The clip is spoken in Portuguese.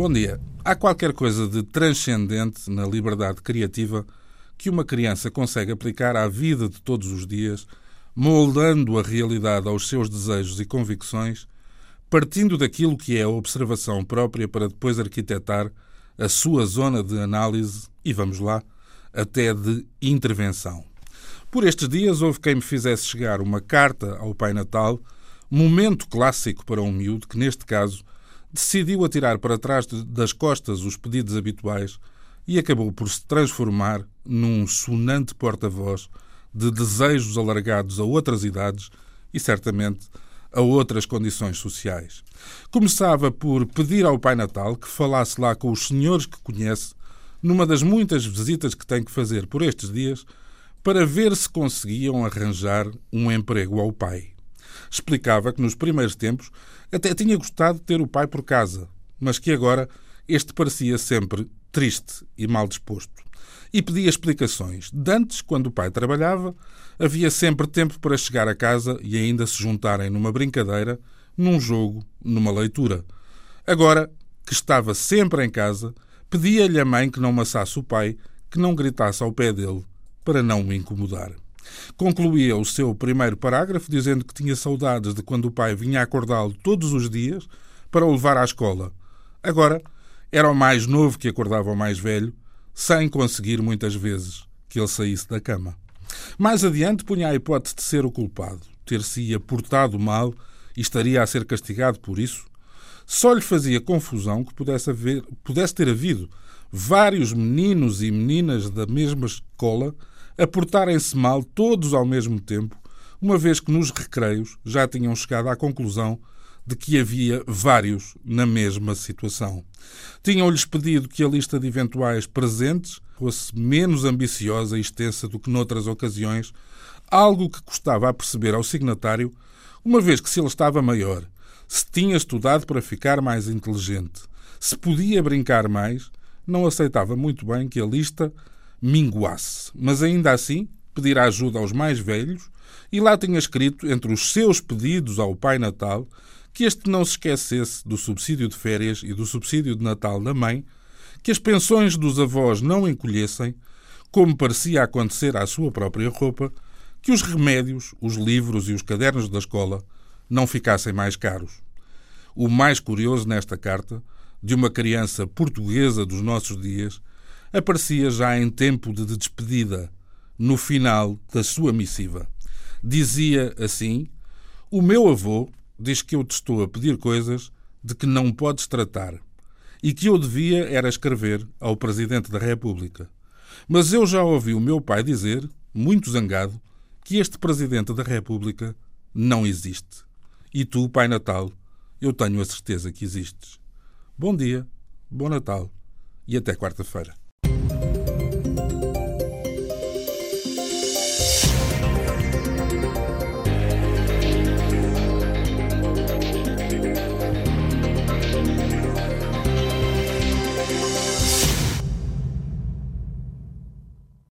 Bom dia. Há qualquer coisa de transcendente na liberdade criativa que uma criança consegue aplicar à vida de todos os dias, moldando a realidade aos seus desejos e convicções, partindo daquilo que é a observação própria para depois arquitetar a sua zona de análise e, vamos lá, até de intervenção. Por estes dias houve quem me fizesse chegar uma carta ao Pai Natal, momento clássico para um miúdo que, neste caso, decidiu atirar para trás das costas os pedidos habituais e acabou por se transformar num sonante porta-voz de desejos alargados a outras idades e, certamente, a outras condições sociais. Começava por pedir ao Pai Natal que falasse lá com os senhores que conhece, numa das muitas visitas que tem que fazer por estes dias, para ver se conseguiam arranjar um emprego ao pai. Explicava que nos primeiros tempos até tinha gostado de ter o pai por casa, mas que agora este parecia sempre triste e mal disposto. E pedia explicações. Dantes, quando o pai trabalhava, havia sempre tempo para chegar a casa e ainda se juntarem numa brincadeira, num jogo, numa leitura. Agora, que estava sempre em casa, pedia-lhe a mãe que não maçasse o pai, que não gritasse ao pé dele, para não o incomodar. Concluía o seu primeiro parágrafo dizendo que tinha saudades de quando o pai vinha acordá-lo todos os dias para o levar à escola. Agora, era o mais novo que acordava o mais velho, sem conseguir muitas vezes que ele saísse da cama. Mais adiante punha a hipótese de ser o culpado, ter-se-ia portado mal e estaria a ser castigado por isso. Só lhe fazia confusão que pudesse, haver, pudesse ter havido vários meninos e meninas da mesma escola a portarem-se mal todos ao mesmo tempo, uma vez que nos recreios já tinham chegado à conclusão de que havia vários na mesma situação. Tinham-lhes pedido que a lista de eventuais presentes fosse menos ambiciosa e extensa do que noutras ocasiões, algo que custava a perceber ao signatário, uma vez que se ele estava maior, se tinha estudado para ficar mais inteligente, se podia brincar mais, não aceitava muito bem que a lista minguasse, mas ainda assim pedir ajuda aos mais velhos e lá tinha escrito, entre os seus pedidos ao Pai Natal, que este não se esquecesse do subsídio de férias e do subsídio de Natal da mãe, que as pensões dos avós não encolhessem, como parecia acontecer à sua própria roupa, que os remédios, os livros e os cadernos da escola não ficassem mais caros. O mais curioso nesta carta, de uma criança portuguesa dos nossos dias, aparecia já em tempo de despedida, no final da sua missiva. Dizia assim: O meu avô diz que eu te estou a pedir coisas de que não podes tratar e que eu devia era escrever ao Presidente da República. Mas eu já ouvi o meu pai dizer, muito zangado, que este Presidente da República não existe. E tu, Pai Natal, eu tenho a certeza que existes. Bom dia, bom Natal e até quarta-feira.